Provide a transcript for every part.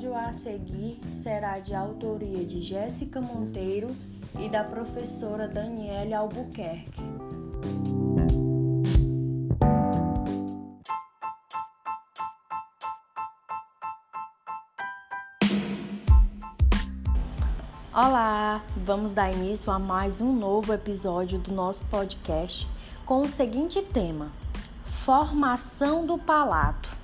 episódio a seguir será de autoria de Jéssica Monteiro e da professora Daniele Albuquerque. Olá, vamos dar início a mais um novo episódio do nosso podcast com o seguinte tema: Formação do palato.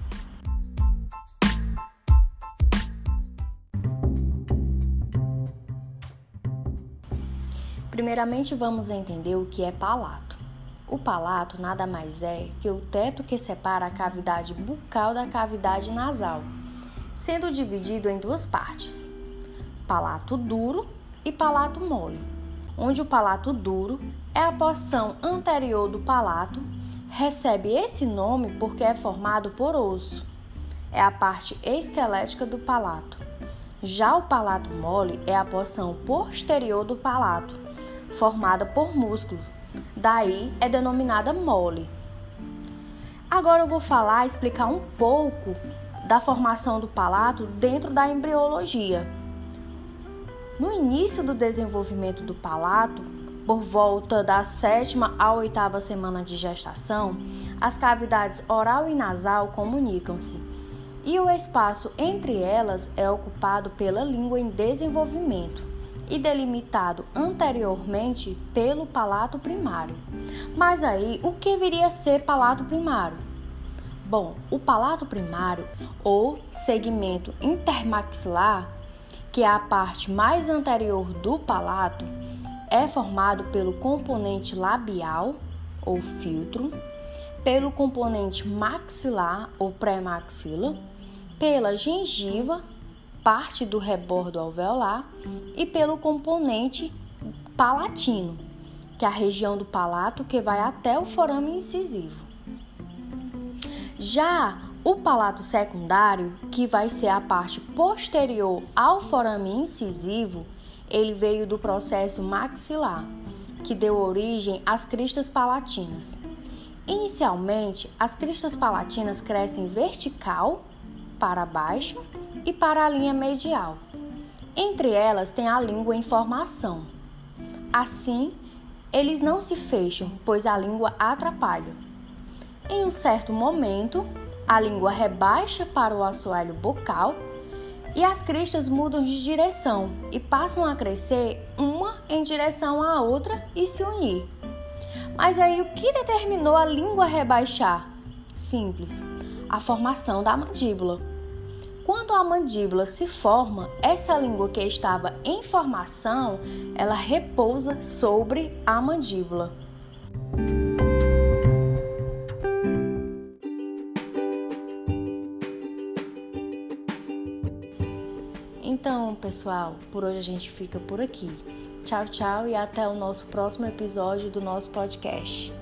Primeiramente, vamos entender o que é palato. O palato nada mais é que o teto que separa a cavidade bucal da cavidade nasal, sendo dividido em duas partes: palato duro e palato mole, onde o palato duro é a porção anterior do palato, recebe esse nome porque é formado por osso. É a parte esquelética do palato. Já o palato mole é a porção posterior do palato, formada por músculo, daí é denominada mole. Agora eu vou falar, explicar um pouco da formação do palato dentro da embriologia. No início do desenvolvimento do palato, por volta da sétima à oitava semana de gestação, as cavidades oral e nasal comunicam-se e o espaço entre elas é ocupado pela língua em desenvolvimento e delimitado anteriormente pelo palato primário. Mas aí, o que viria a ser palato primário? Bom, o palato primário ou segmento intermaxilar, que é a parte mais anterior do palato, é formado pelo componente labial ou filtro, pelo componente maxilar ou pré-maxila, pela gengiva parte do rebordo alveolar e pelo componente palatino, que é a região do palato que vai até o forame incisivo. Já o palato secundário, que vai ser a parte posterior ao forame incisivo, ele veio do processo maxilar, que deu origem às cristas palatinas. Inicialmente, as cristas palatinas crescem vertical para baixo e para a linha medial. Entre elas tem a língua em formação. Assim, eles não se fecham, pois a língua atrapalha. Em um certo momento, a língua rebaixa para o assoalho bucal e as cristas mudam de direção e passam a crescer uma em direção à outra e se unir. Mas aí o que determinou a língua rebaixar? Simples, a formação da mandíbula. Quando a mandíbula se forma, essa língua que estava em formação, ela repousa sobre a mandíbula. Então, pessoal, por hoje a gente fica por aqui. Tchau, tchau e até o nosso próximo episódio do nosso podcast.